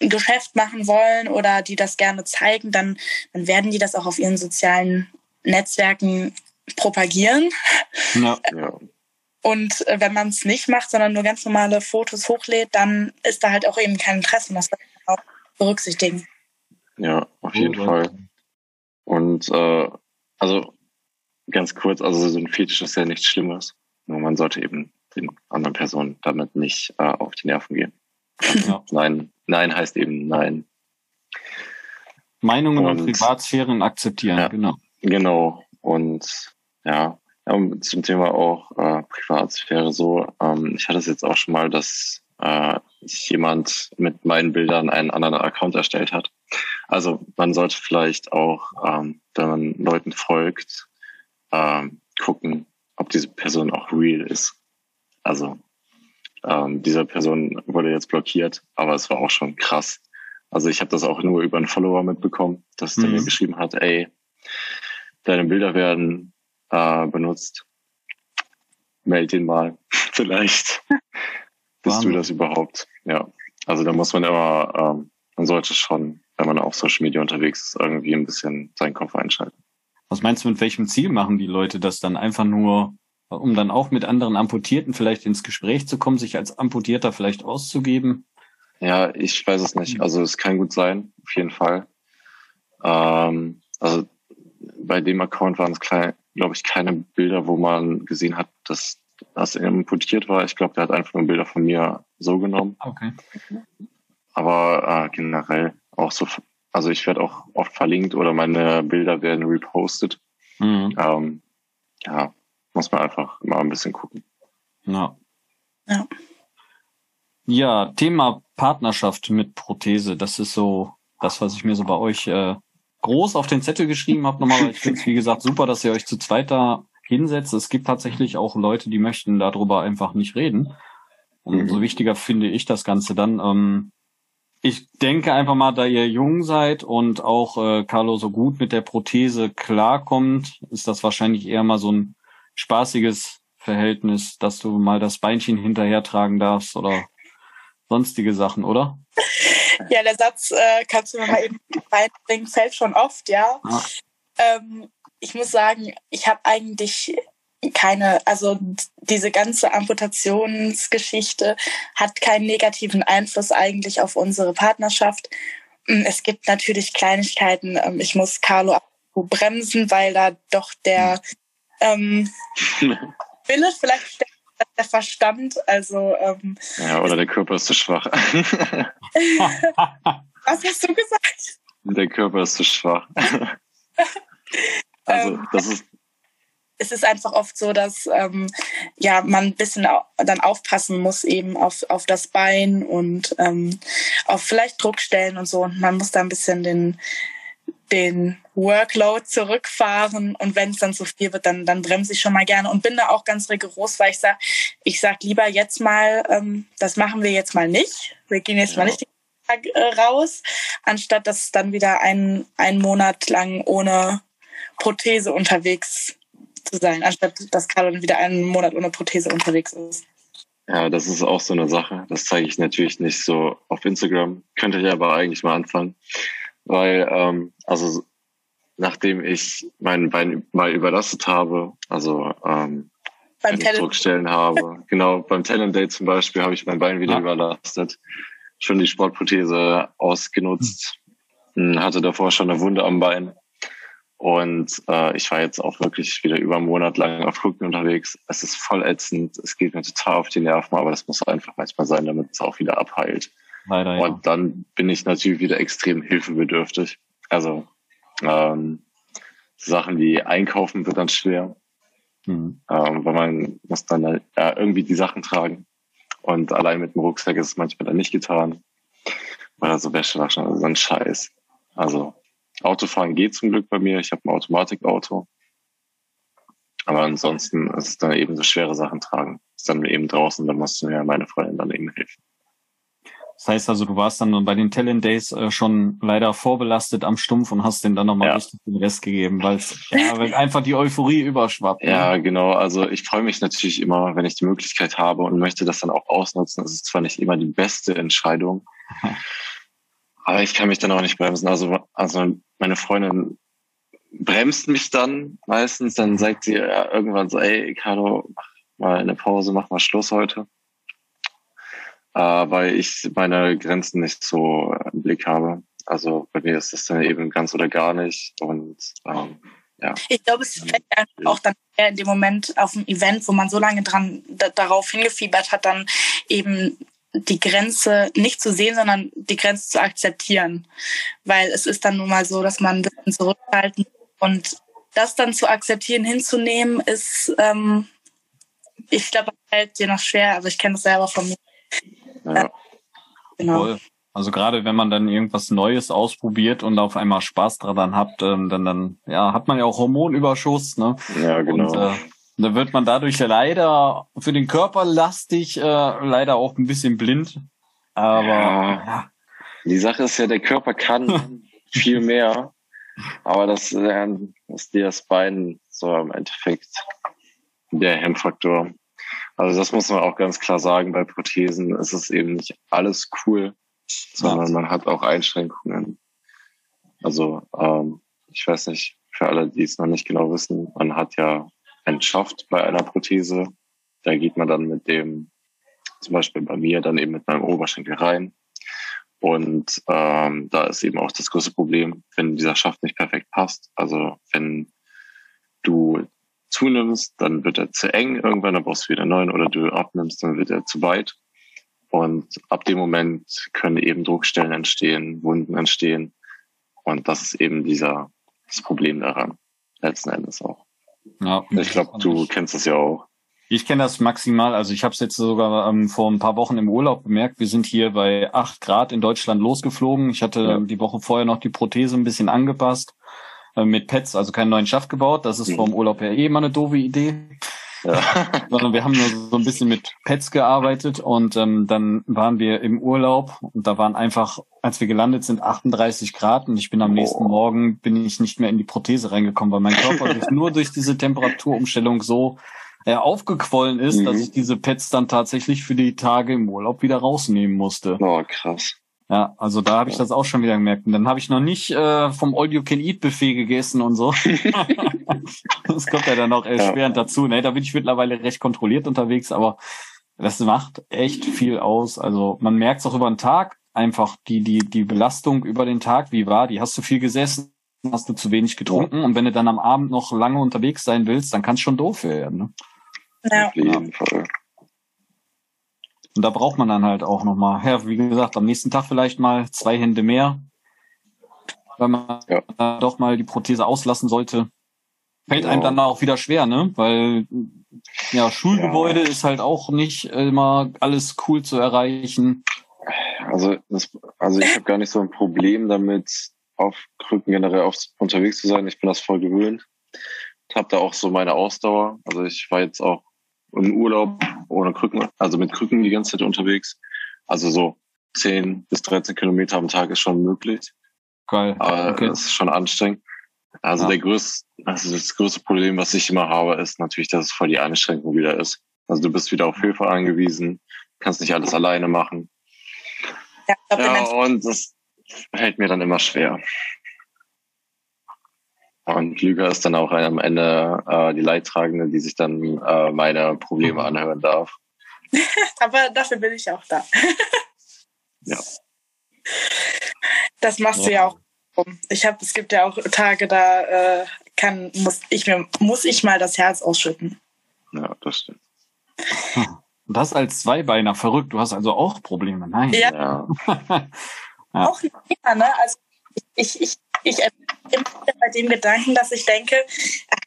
ein Geschäft machen wollen oder die das gerne zeigen, dann, dann werden die das auch auf ihren sozialen Netzwerken propagieren. Ja, ja. Und äh, wenn man es nicht macht, sondern nur ganz normale Fotos hochlädt, dann ist da halt auch eben kein Interesse und das muss man auch berücksichtigen. Ja, auf jeden oh, Fall. Und äh, also ganz kurz, also so ein Fetisch ist ja nichts Schlimmes. Nur man sollte eben den anderen Personen damit nicht äh, auf die Nerven gehen. Ja. Nein, nein heißt eben nein. Meinungen und, und Privatsphären akzeptieren, ja, genau. Genau. Und ja, zum Thema auch äh, Privatsphäre so. Ähm, ich hatte es jetzt auch schon mal, dass äh, jemand mit meinen Bildern einen anderen Account erstellt hat. Also man sollte vielleicht auch, ähm, wenn man Leuten folgt, ähm, gucken, ob diese Person auch real ist. Also ähm, diese Person wurde jetzt blockiert, aber es war auch schon krass. Also ich habe das auch nur über einen Follower mitbekommen, dass der mhm. mir geschrieben hat, ey, deine Bilder werden äh, benutzt. Meld ihn mal. Vielleicht bist du das überhaupt. Ja. Also da muss man immer, ähm, man sollte schon, wenn man auf Social Media unterwegs ist, irgendwie ein bisschen seinen Kopf einschalten. Was meinst du, mit welchem Ziel machen die Leute das dann einfach nur, um dann auch mit anderen Amputierten vielleicht ins Gespräch zu kommen, sich als Amputierter vielleicht auszugeben? Ja, ich weiß es nicht. Also es kann gut sein, auf jeden Fall. Ähm, also bei dem Account waren es, glaube ich, keine Bilder, wo man gesehen hat, dass das amputiert war. Ich glaube, der hat einfach nur Bilder von mir so genommen. Okay. Aber äh, generell auch so also ich werde auch oft verlinkt oder meine Bilder werden repostet. Mhm. Ähm, ja, muss man einfach mal ein bisschen gucken. Ja. Ja. Ja, Thema Partnerschaft mit Prothese, das ist so das, was ich mir so bei euch äh, groß auf den Zettel geschrieben habe. Nochmal, ich finde es, wie gesagt, super, dass ihr euch zu zweit da hinsetzt. Es gibt tatsächlich auch Leute, die möchten darüber einfach nicht reden. Und mhm. wichtiger finde ich das Ganze dann. Ähm, ich denke einfach mal, da ihr jung seid und auch äh, Carlo so gut mit der Prothese klarkommt, ist das wahrscheinlich eher mal so ein spaßiges Verhältnis, dass du mal das Beinchen hinterher tragen darfst oder sonstige Sachen, oder? Ja, der Satz äh, kannst du mir mal eben beibringen, fällt schon oft, ja. ja. Ähm, ich muss sagen, ich habe eigentlich keine, also diese ganze Amputationsgeschichte hat keinen negativen Einfluss eigentlich auf unsere Partnerschaft. Mm, es gibt natürlich Kleinigkeiten. Ähm, ich muss Carlo bremsen, weil da doch der ähm, Wille vielleicht der Verstand, also ähm, ja, oder der Körper ist zu schwach. Was hast du gesagt? Der Körper ist zu schwach. also ähm, das ist es ist einfach oft so, dass ähm, ja man ein bisschen dann aufpassen muss eben auf, auf das Bein und ähm, auf vielleicht Druckstellen und so. Und man muss da ein bisschen den den Workload zurückfahren und wenn es dann zu viel wird, dann, dann bremse ich schon mal gerne und bin da auch ganz rigoros, weil ich sage, ich sag lieber jetzt mal, ähm, das machen wir jetzt mal nicht. Wir gehen jetzt ja. mal nicht den Tag äh, raus, anstatt dass dann wieder ein, ein Monat lang ohne Prothese unterwegs zu sein, anstatt dass Carlo dann wieder einen Monat ohne Prothese unterwegs ist. Ja, das ist auch so eine Sache. Das zeige ich natürlich nicht so auf Instagram. Könnte ich aber eigentlich mal anfangen. Weil, ähm, also nachdem ich mein Bein mal überlastet habe, also ähm, beim wenn ich Druckstellen habe, genau, beim Talent Day zum Beispiel habe ich mein Bein wieder ja. überlastet, schon die Sportprothese ausgenutzt, hm. hatte davor schon eine Wunde am Bein und äh, ich war jetzt auch wirklich wieder über einen Monat lang auf Rücken unterwegs. Es ist voll ätzend. Es geht mir total auf die Nerven, aber das muss einfach manchmal sein, damit es auch wieder abheilt. Leider, ja. Und dann bin ich natürlich wieder extrem hilfebedürftig. Also ähm, Sachen wie Einkaufen wird dann schwer. Mhm. Ähm, weil man muss dann ja, irgendwie die Sachen tragen. Und allein mit dem Rucksack ist es manchmal dann nicht getan. Oder so Wäschewaschen, also so ein Scheiß. Also Autofahren geht zum Glück bei mir. Ich habe ein Automatikauto. Aber ansonsten ist es dann eben so schwere Sachen tragen. Ist dann eben draußen, dann musst du mir meine Freundin dann eben helfen. Das heißt also, du warst dann bei den Talent Days äh, schon leider vorbelastet am Stumpf und hast den dann nochmal ja. richtig den Rest gegeben, weil ja, einfach die Euphorie überschwappt. Ne? Ja, genau. Also ich freue mich natürlich immer, wenn ich die Möglichkeit habe und möchte das dann auch ausnutzen. Das ist zwar nicht immer die beste Entscheidung, aber ich kann mich dann auch nicht bremsen. Also, also meine Freundin bremst mich dann meistens, dann sagt sie ja irgendwann so, ey, Carlo, mach mal eine Pause, mach mal Schluss heute äh, weil ich meine Grenzen nicht so im Blick habe. Also bei mir ist das dann eben ganz oder gar nicht. Und ähm, ja. Ich glaube, es fällt auch dann in dem Moment auf dem Event, wo man so lange dran darauf hingefiebert hat, dann eben die Grenze nicht zu sehen, sondern die Grenze zu akzeptieren. Weil es ist dann nun mal so, dass man ein bisschen zurückhalten und das dann zu akzeptieren, hinzunehmen, ist, ähm, ich glaube, fällt dir noch schwer. Also ich kenne das selber von mir. Ja. Genau. Voll. Also gerade wenn man dann irgendwas Neues ausprobiert und auf einmal Spaß daran hat, ähm, dann, dann ja, hat man ja auch Hormonüberschuss, ne? Ja, genau. Und, äh, da wird man dadurch leider für den Körper lastig, äh, leider auch ein bisschen blind. Aber ja. ja. Die Sache ist ja, der Körper kann viel mehr, aber das äh, ist das Bein so im Endeffekt der Hemmfaktor. Also das muss man auch ganz klar sagen, bei Prothesen ist es eben nicht alles cool, sondern man hat auch Einschränkungen. Also ähm, ich weiß nicht, für alle, die es noch nicht genau wissen, man hat ja einen Schaft bei einer Prothese. Da geht man dann mit dem, zum Beispiel bei mir, dann eben mit meinem Oberschenkel rein. Und ähm, da ist eben auch das große Problem, wenn dieser Schaft nicht perfekt passt. Also wenn du zunimmst, dann wird er zu eng irgendwann, dann brauchst du wieder einen neuen oder du abnimmst, dann wird er zu weit. Und ab dem Moment können eben Druckstellen entstehen, Wunden entstehen. Und das ist eben dieser, das Problem daran, letzten Endes auch. Ja, ich glaube, du kennst das ja auch. Ich kenne das maximal. Also ich habe es jetzt sogar ähm, vor ein paar Wochen im Urlaub bemerkt. Wir sind hier bei acht Grad in Deutschland losgeflogen. Ich hatte ja. die Woche vorher noch die Prothese ein bisschen angepasst. Äh, mit Pets, also keinen neuen Schaft gebaut. Das ist mhm. vom Urlaub her eh immer eine doofe Idee. Ja. Sondern wir haben nur so ein bisschen mit Pets gearbeitet und ähm, dann waren wir im Urlaub und da waren einfach, als wir gelandet sind, 38 Grad und ich bin am oh. nächsten Morgen, bin ich nicht mehr in die Prothese reingekommen, weil mein Körper durch, nur durch diese Temperaturumstellung so äh, aufgequollen ist, mhm. dass ich diese Pets dann tatsächlich für die Tage im Urlaub wieder rausnehmen musste. Oh, krass. Ja, also da habe ich das auch schon wieder gemerkt. Und dann habe ich noch nicht äh, vom All You Can Eat Buffet gegessen und so. das kommt ja dann noch erschwerend ja. dazu. Ne, da bin ich mittlerweile recht kontrolliert unterwegs, aber das macht echt viel aus. Also man merkt es auch über den Tag einfach die die die Belastung über den Tag. Wie war die? Hast du viel gesessen? Hast du zu wenig getrunken? Und wenn du dann am Abend noch lange unterwegs sein willst, dann kann es schon doof werden. Ne? Ja. Auf jeden Fall. Und da braucht man dann halt auch nochmal, ja, wie gesagt, am nächsten Tag vielleicht mal zwei Hände mehr, weil man ja. doch mal die Prothese auslassen sollte. Fällt genau. einem dann auch wieder schwer, ne? Weil ja, Schulgebäude ja. ist halt auch nicht immer alles cool zu erreichen. Also, das, also ich habe gar nicht so ein Problem damit, auf Krücken generell auf, unterwegs zu sein. Ich bin das voll gewöhnt. Ich habe da auch so meine Ausdauer. Also ich war jetzt auch im Urlaub ohne Krücken, also mit Krücken die ganze Zeit unterwegs. Also so 10 bis 13 Kilometer am Tag ist schon möglich. Geil. Aber okay. das ist schon anstrengend. Also ja. der größte, also das größte Problem, was ich immer habe, ist natürlich, dass es voll die Einschränkung wieder ist. Also du bist wieder auf Hilfe angewiesen, kannst nicht alles alleine machen. Ja, ja und das fällt mir dann immer schwer. Und Lüger ist dann auch am Ende äh, die Leidtragende, die sich dann äh, meine Probleme mhm. anhören darf. Aber dafür bin ich auch da. ja. Das machst ja. du ja auch. Ich habe, es gibt ja auch Tage, da äh, kann, muss ich mir, muss ich mal das Herz ausschütten. Ja, das stimmt. Und das als Zweibeiner verrückt. Du hast also auch Probleme. Nein. Ja. ja. Auch nicht mehr, ne? Also ich, ich, ich immer bei dem Gedanken, dass ich denke,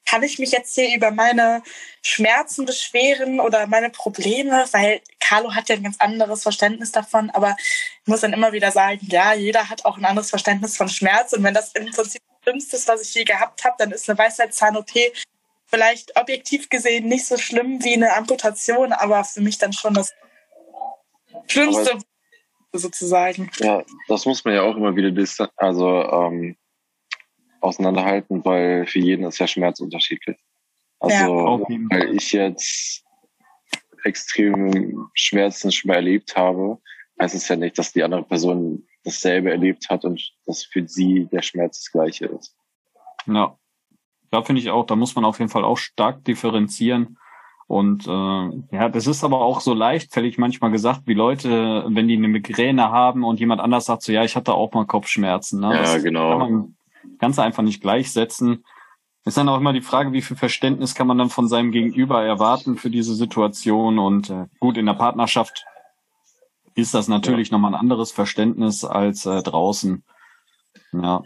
kann ich mich jetzt hier über meine Schmerzen beschweren oder meine Probleme, weil Carlo hat ja ein ganz anderes Verständnis davon, aber ich muss dann immer wieder sagen, ja, jeder hat auch ein anderes Verständnis von Schmerz und wenn das im Prinzip Schlimmstes, was ich je gehabt habe, dann ist eine Weisheitszahn-OP vielleicht objektiv gesehen nicht so schlimm wie eine Amputation, aber für mich dann schon das Schlimmste aber, sozusagen. Ja, das muss man ja auch immer wieder also ähm, auseinanderhalten, weil für jeden ist ja Schmerz unterschiedlich. Also ja. weil ich jetzt extrem Schmerzen schon mal erlebt habe, heißt es ja nicht, dass die andere Person dasselbe erlebt hat und dass für sie der Schmerz das gleiche ist. Ja, da finde ich auch, da muss man auf jeden Fall auch stark differenzieren. Und äh, ja, das ist aber auch so leichtfällig manchmal gesagt, wie Leute, wenn die eine Migräne haben und jemand anders sagt so, ja, ich hatte auch mal Kopfschmerzen. Ne? Ja, das genau. Kann man ganz einfach nicht gleichsetzen. Ist dann auch immer die Frage, wie viel Verständnis kann man dann von seinem Gegenüber erwarten für diese Situation. Und äh, gut, in der Partnerschaft ist das natürlich ja. nochmal ein anderes Verständnis als äh, draußen. Ja.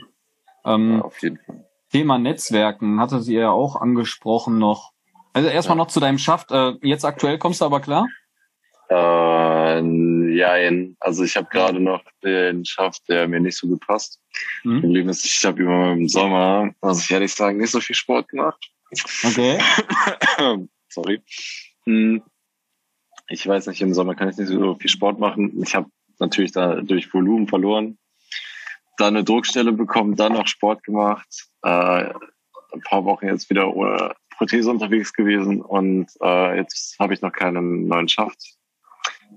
Ähm, ja, auf jeden Fall. Thema Netzwerken hatte sie ja auch angesprochen noch. Also erstmal ja. noch zu deinem Schaft. Äh, jetzt aktuell kommst du aber klar? Äh, ja, also ich habe gerade noch den Schaft, der mir nicht so gut passt. Mhm. Problem ist, ich habe immer im Sommer, muss ich ehrlich sagen, nicht so viel Sport gemacht. Okay. Sorry. Hm. Ich weiß nicht, im Sommer kann ich nicht so viel Sport machen. Ich habe natürlich da durch Volumen verloren. Dann eine Druckstelle bekommen, dann noch Sport gemacht. Äh, ein paar Wochen jetzt wieder ohne Prothese unterwegs gewesen und äh, jetzt habe ich noch keinen neuen Schaft.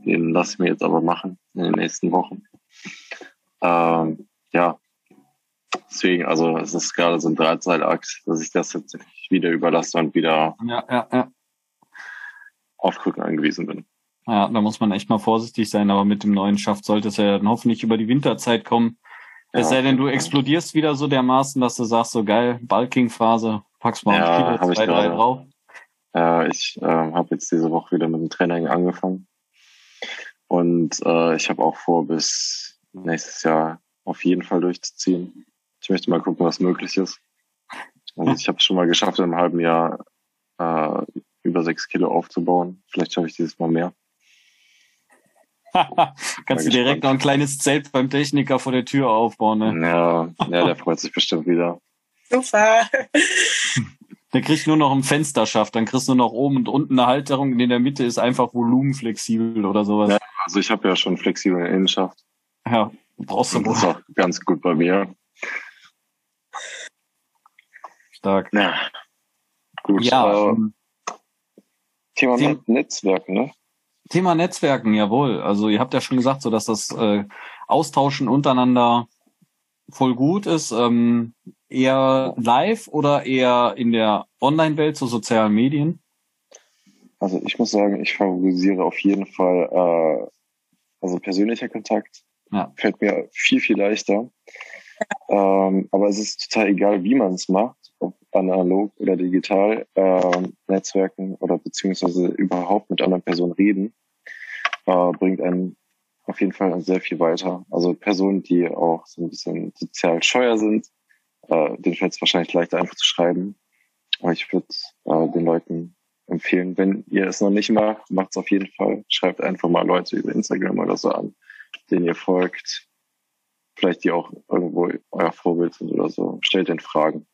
Den lasse ich mir jetzt aber machen in den nächsten Wochen. Ähm, ja, deswegen, also es ist gerade so ein Drahtseilakt, dass ich das jetzt wieder überlasse und wieder ja, ja, ja. auf Krücken angewiesen bin. Ja, da muss man echt mal vorsichtig sein, aber mit dem neuen Schaft sollte es ja dann hoffentlich über die Winterzeit kommen. Es sei denn, du explodierst wieder so dermaßen, dass du sagst, so geil, Bulking-Phase, packst mal ja, Kilo, zwei, drei drauf. Ja, ich äh, habe jetzt diese Woche wieder mit dem Training angefangen. Und äh, ich habe auch vor, bis nächstes Jahr auf jeden Fall durchzuziehen. Ich möchte mal gucken, was möglich ist. Also ich habe es schon mal geschafft, in einem halben Jahr äh, über sechs Kilo aufzubauen. Vielleicht schaffe ich dieses Mal mehr. Kannst du direkt noch ein kleines Zelt beim Techniker vor der Tür aufbauen, ne? Ja, ja, der freut sich bestimmt wieder. Super. Der kriegt nur noch ein Fensterschaft, dann kriegst du noch oben und unten eine Halterung und in der Mitte ist einfach volumenflexibel oder sowas. Ja, also ich habe ja schon flexible Innenschaft. Ja, brauchst du wohl. Das ist auch ganz gut bei mir. Stark. Ja. Gut. Ja. Äh, ähm, Thema, Thema Netzwerken, ne? Thema Netzwerken, jawohl. Also ihr habt ja schon gesagt, so dass das äh, Austauschen untereinander voll gut ist. Ähm, eher live oder eher in der Online-Welt, so sozialen Medien? Also ich muss sagen, ich favorisiere auf jeden Fall äh, also persönlicher Kontakt. Ja. Fällt mir viel, viel leichter. Ähm, aber es ist total egal, wie man es macht, ob analog oder digital, äh, Netzwerken oder beziehungsweise überhaupt mit anderen Personen reden, äh, bringt einen auf jeden Fall sehr viel weiter. Also Personen, die auch so ein bisschen sozial scheuer sind, äh, denen fällt es wahrscheinlich leichter einfach zu schreiben. Aber ich würde äh, den Leuten empfehlen, wenn ihr es noch nicht macht, macht es auf jeden Fall. Schreibt einfach mal Leute über Instagram oder so an, denen ihr folgt. Vielleicht die auch irgendwo euer Vorbild sind oder so. Stellt den Fragen.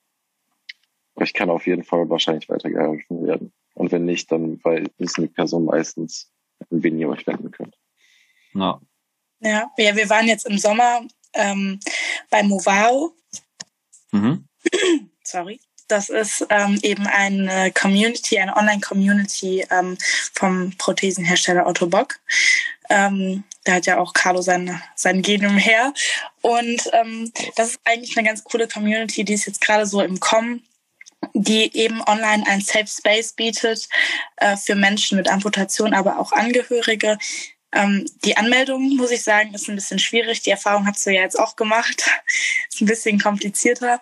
Ich kann auf jeden Fall wahrscheinlich weitergeholfen werden. Und wenn nicht, dann weil wissen die Personen meistens, an wen ihr euch wenden könnt. Ja. Ja, ja wir waren jetzt im Sommer ähm, bei Movao. Mhm. Sorry. Das ist ähm, eben eine Community, eine Online-Community ähm, vom Prothesenhersteller Otto Bock. Ähm, da hat ja auch Carlo sein, sein Genium her. Und ähm, das ist eigentlich eine ganz coole Community, die ist jetzt gerade so im Kommen die eben online ein Safe Space bietet äh, für Menschen mit Amputation, aber auch Angehörige, ähm, die Anmeldung, muss ich sagen, ist ein bisschen schwierig. Die Erfahrung hast du ja jetzt auch gemacht. ist ein bisschen komplizierter.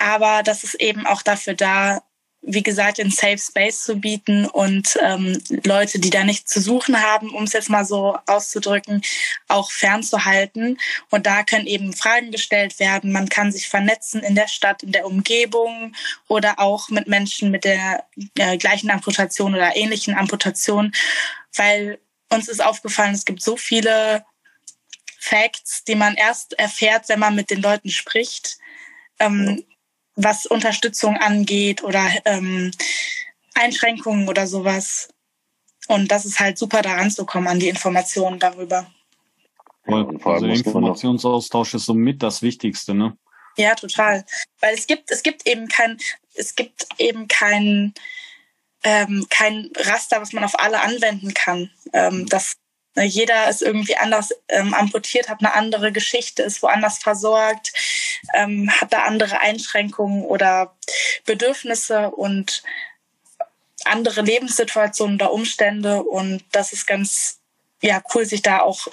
Aber das ist eben auch dafür da, wie gesagt, in Safe Space zu bieten und ähm, Leute, die da nichts zu suchen haben, um es jetzt mal so auszudrücken, auch fernzuhalten. Und da können eben Fragen gestellt werden. Man kann sich vernetzen in der Stadt, in der Umgebung oder auch mit Menschen mit der äh, gleichen Amputation oder ähnlichen Amputation, weil uns ist aufgefallen, es gibt so viele Facts, die man erst erfährt, wenn man mit den Leuten spricht. Ähm, was Unterstützung angeht oder ähm, Einschränkungen oder sowas. Und das ist halt super daran zu kommen an die Informationen darüber. Voll. Also Informationsaustausch ist somit das Wichtigste, ne? Ja, total. Weil es gibt, es gibt eben kein, es gibt eben kein, ähm, kein Raster, was man auf alle anwenden kann. Ähm, das jeder ist irgendwie anders ähm, amputiert, hat eine andere Geschichte, ist woanders versorgt, ähm, hat da andere Einschränkungen oder Bedürfnisse und andere Lebenssituationen oder Umstände. Und das ist ganz ja, cool, sich da auch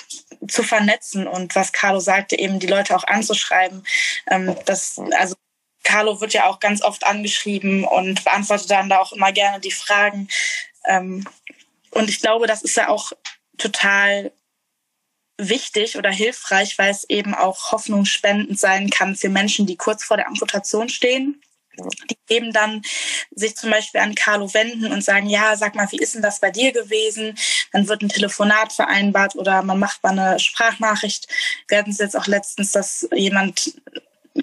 zu vernetzen und was Carlo sagte, eben die Leute auch anzuschreiben. Ähm, das, also Carlo wird ja auch ganz oft angeschrieben und beantwortet dann da auch immer gerne die Fragen. Ähm, und ich glaube, das ist ja auch total wichtig oder hilfreich, weil es eben auch hoffnungsspendend sein kann für Menschen, die kurz vor der Amputation stehen. Die eben dann sich zum Beispiel an Carlo wenden und sagen, ja, sag mal, wie ist denn das bei dir gewesen? Dann wird ein Telefonat vereinbart oder man macht mal eine Sprachnachricht. Wir hatten es jetzt auch letztens, dass jemand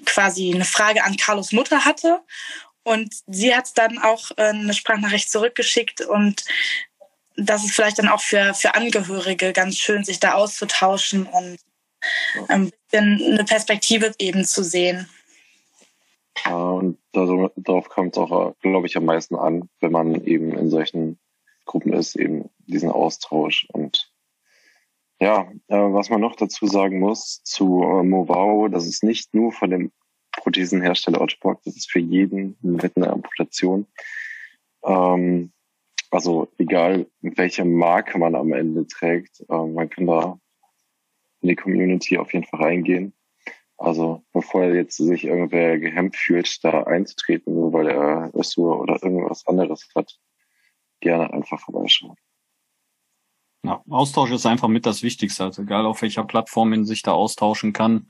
quasi eine Frage an Carlos Mutter hatte und sie hat dann auch äh, eine Sprachnachricht zurückgeschickt und das ist vielleicht dann auch für, für Angehörige ganz schön, sich da auszutauschen und ein bisschen eine Perspektive eben zu sehen. und darauf kommt es auch, glaube ich, am meisten an, wenn man eben in solchen Gruppen ist, eben diesen Austausch. Und ja, äh, was man noch dazu sagen muss zu äh, Movao, das ist nicht nur von dem Prothesenhersteller Ottobock, das ist für jeden mit einer Amputation. Ähm, also egal, welche Marke man am Ende trägt, äh, man kann da in die Community auf jeden Fall reingehen. Also bevor jetzt sich irgendwer gehemmt fühlt, da einzutreten, nur weil er Össur oder irgendwas anderes hat, gerne einfach vorbeischauen. Ja, Austausch ist einfach mit das Wichtigste. Also egal auf welcher Plattform man sich da austauschen kann.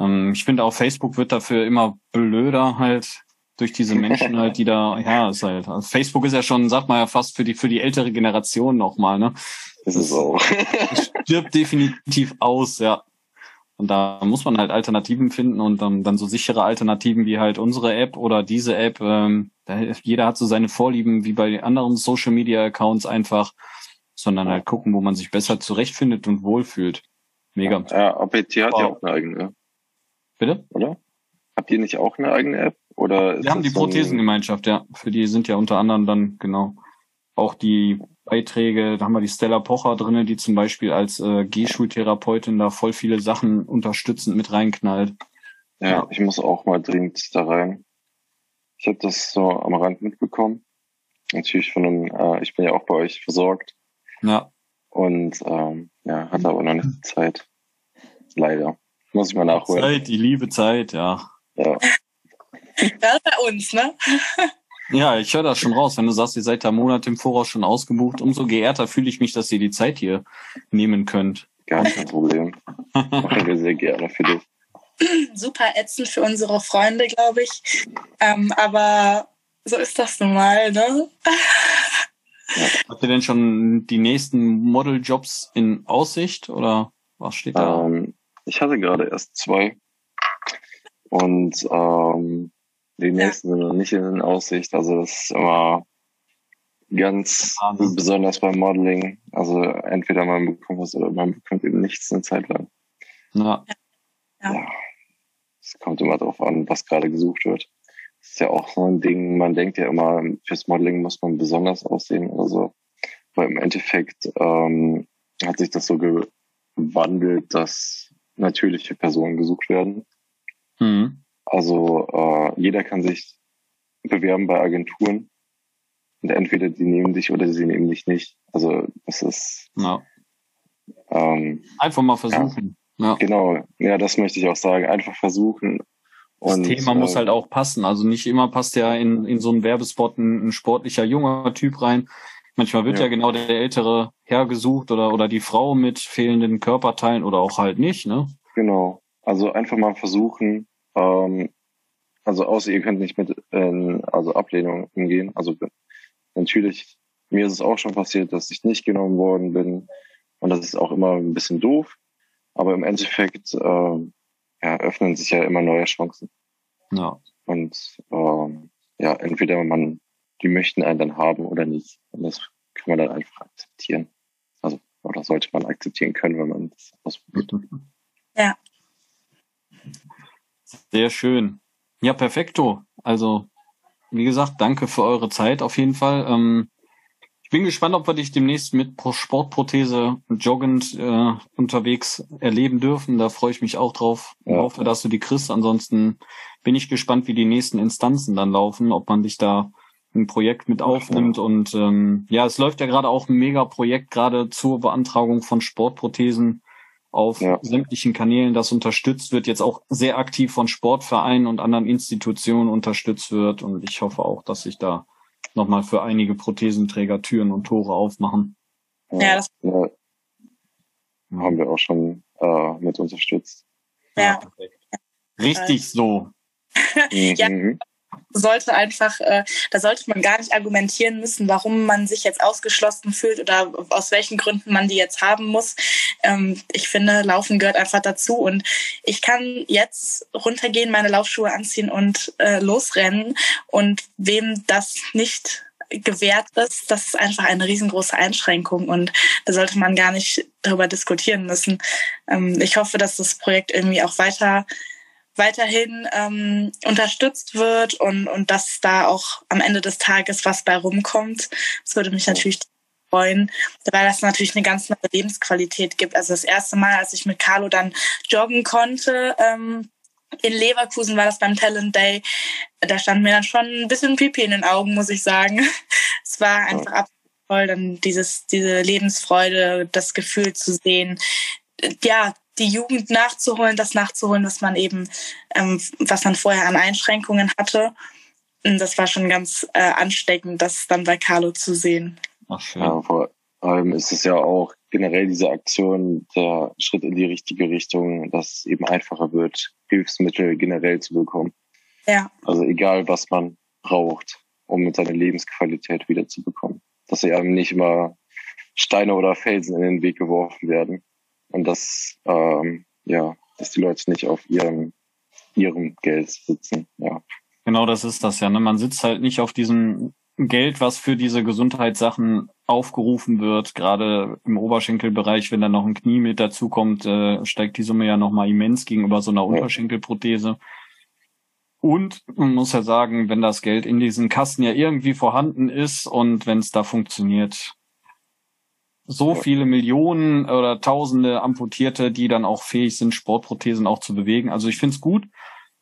Ähm, ich finde, auf Facebook wird dafür immer blöder halt durch diese Menschen halt, die da, ja, ist halt, also Facebook ist ja schon, sagt man ja fast für die, für die ältere Generation nochmal, ne? Das ist so. stirbt definitiv aus, ja. Und da muss man halt Alternativen finden und dann, dann so sichere Alternativen wie halt unsere App oder diese App. Ähm, da, jeder hat so seine Vorlieben wie bei anderen Social Media Accounts einfach, sondern halt gucken, wo man sich besser zurechtfindet und wohlfühlt. Mega. Ja, APT hat wow. ja auch eine eigene. Bitte? Oder? Habt ihr nicht auch eine eigene App? Oder Wir haben die Prothesengemeinschaft, ja. Für die sind ja unter anderem dann genau auch die Beiträge, da haben wir die Stella Pocher drinne, die zum Beispiel als äh, Gehschultherapeutin da voll viele Sachen unterstützend mit reinknallt. Ja, ja. ich muss auch mal dringend da rein. Ich habe das so am Rand mitbekommen. Natürlich von einem, äh, ich bin ja auch bei euch versorgt. Ja. Und ähm, ja, hatte aber noch nicht die Zeit. Leider. Muss ich mal nachholen. Zeit, die liebe Zeit, ja. Ja. Das bei uns, ne? Ja, ich höre das schon raus. Wenn du sagst, ihr seid da Monate im Voraus schon ausgebucht, umso geehrter fühle ich mich, dass ihr die Zeit hier nehmen könnt. Gar kein Problem. Machen wir sehr gerne für dich. Super ätzend für unsere Freunde, glaube ich. Ähm, aber so ist das nun mal, ne? Habt ihr denn schon die nächsten Modeljobs in Aussicht oder was steht da? Ähm, ich hatte gerade erst zwei. Und ähm, die nächsten sind noch nicht in Aussicht. Also das ist immer ganz Wahnsinn. besonders beim Modeling. Also entweder man bekommt was oder man bekommt eben nichts eine Zeit lang. Ja. ja. Es kommt immer darauf an, was gerade gesucht wird. Das ist ja auch so ein Ding, man denkt ja immer, fürs Modeling muss man besonders aussehen oder so. Aber im Endeffekt ähm, hat sich das so gewandelt, dass natürliche Personen gesucht werden. Mhm. Also äh, jeder kann sich bewerben bei Agenturen und entweder die nehmen dich oder sie nehmen dich nicht. Also das ist ja. ähm, einfach mal versuchen. Ja, ja. Genau, ja, das möchte ich auch sagen. Einfach versuchen. Und, das Thema äh, muss halt auch passen. Also nicht immer passt ja in, in so einen Werbespot ein, ein sportlicher junger Typ rein. Manchmal wird ja. ja. genau der ältere Herr gesucht oder, oder die Frau mit fehlenden Körperteilen oder auch halt nicht, ne? Genau. Also einfach mal versuchen, ähm, also außer ihr könnt nicht mit äh, also Ablehnung umgehen. Also natürlich, mir ist es auch schon passiert, dass ich nicht genommen worden bin. Und das ist auch immer ein bisschen doof. Aber im Endeffekt äh, ja, öffnen sich ja immer neue Chancen. Ja. Und ähm, ja, entweder man, die möchten einen dann haben oder nicht. Und das kann man dann einfach akzeptieren. Also, oder sollte man akzeptieren können, wenn man das ausprobiert. Ja. Sehr schön. Ja, perfekto. Also, wie gesagt, danke für eure Zeit auf jeden Fall. Ähm, ich bin gespannt, ob wir dich demnächst mit Sportprothese joggend äh, unterwegs erleben dürfen. Da freue ich mich auch drauf. Ich ja. hoffe, dass du die kriegst. Ansonsten bin ich gespannt, wie die nächsten Instanzen dann laufen, ob man dich da ein Projekt mit aufnimmt. Und ähm, ja, es läuft ja gerade auch ein Mega-Projekt gerade zur Beantragung von Sportprothesen auf ja. sämtlichen Kanälen, das unterstützt wird, jetzt auch sehr aktiv von Sportvereinen und anderen Institutionen unterstützt wird. Und ich hoffe auch, dass sich da nochmal für einige Prothesenträger Türen und Tore aufmachen. Ja, das ja. haben wir auch schon äh, mit unterstützt. Ja. ja Richtig so. ja, mhm sollte einfach, äh, da sollte man gar nicht argumentieren müssen, warum man sich jetzt ausgeschlossen fühlt oder aus welchen Gründen man die jetzt haben muss. Ähm, ich finde, Laufen gehört einfach dazu und ich kann jetzt runtergehen, meine Laufschuhe anziehen und äh, losrennen und wem das nicht gewährt ist, das ist einfach eine riesengroße Einschränkung und da sollte man gar nicht darüber diskutieren müssen. Ähm, ich hoffe, dass das Projekt irgendwie auch weiter weiterhin ähm, unterstützt wird und, und dass da auch am Ende des Tages was bei rumkommt. Das würde mich natürlich freuen, weil das natürlich eine ganz neue Lebensqualität gibt. Also das erste Mal, als ich mit Carlo dann joggen konnte, ähm, in Leverkusen war das beim Talent Day, da stand mir dann schon ein bisschen Pipi in den Augen, muss ich sagen. Es war einfach absolut toll, dann dieses, diese Lebensfreude, das Gefühl zu sehen, ja, die Jugend nachzuholen, das nachzuholen, was man eben, ähm, was man vorher an Einschränkungen hatte. Und das war schon ganz äh, ansteckend, das dann bei Carlo zu sehen. Ach, schön. Ja, vor allem ist es ja auch generell diese Aktion der Schritt in die richtige Richtung, dass es eben einfacher wird, Hilfsmittel generell zu bekommen. Ja. Also egal, was man braucht, um mit seiner Lebensqualität wiederzubekommen. Dass eben nicht immer Steine oder Felsen in den Weg geworfen werden und dass ähm, ja, dass die Leute nicht auf ihrem ihrem Geld sitzen. Ja. Genau, das ist das ja. Ne? Man sitzt halt nicht auf diesem Geld, was für diese Gesundheitssachen aufgerufen wird. Gerade im Oberschenkelbereich, wenn dann noch ein Knie mit dazukommt, äh, steigt die Summe ja nochmal immens gegenüber so einer Unterschenkelprothese. Und man muss ja sagen, wenn das Geld in diesen Kassen ja irgendwie vorhanden ist und wenn es da funktioniert, so viele Millionen oder Tausende Amputierte, die dann auch fähig sind, Sportprothesen auch zu bewegen. Also ich finde es gut,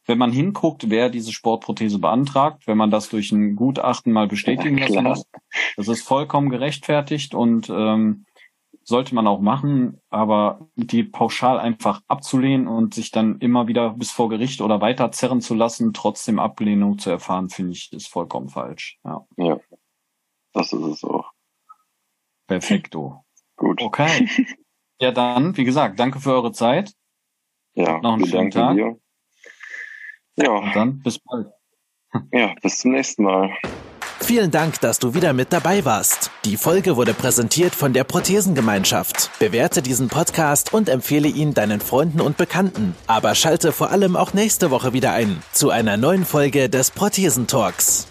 wenn man hinguckt, wer diese Sportprothese beantragt, wenn man das durch ein Gutachten mal bestätigen lassen muss. Das ist vollkommen gerechtfertigt und ähm, sollte man auch machen, aber die pauschal einfach abzulehnen und sich dann immer wieder bis vor Gericht oder weiter zerren zu lassen, trotzdem Ablehnung zu erfahren, finde ich, ist vollkommen falsch. Ja. ja, das ist es auch. Perfekto. Gut. Okay. Ja, dann, wie gesagt, danke für eure Zeit. Ja, noch einen schönen Tag. Dir. Ja. Und dann bis bald. Ja, bis zum nächsten Mal. Vielen Dank, dass du wieder mit dabei warst. Die Folge wurde präsentiert von der Prothesengemeinschaft. Bewerte diesen Podcast und empfehle ihn deinen Freunden und Bekannten. Aber schalte vor allem auch nächste Woche wieder ein zu einer neuen Folge des Prothesentalks.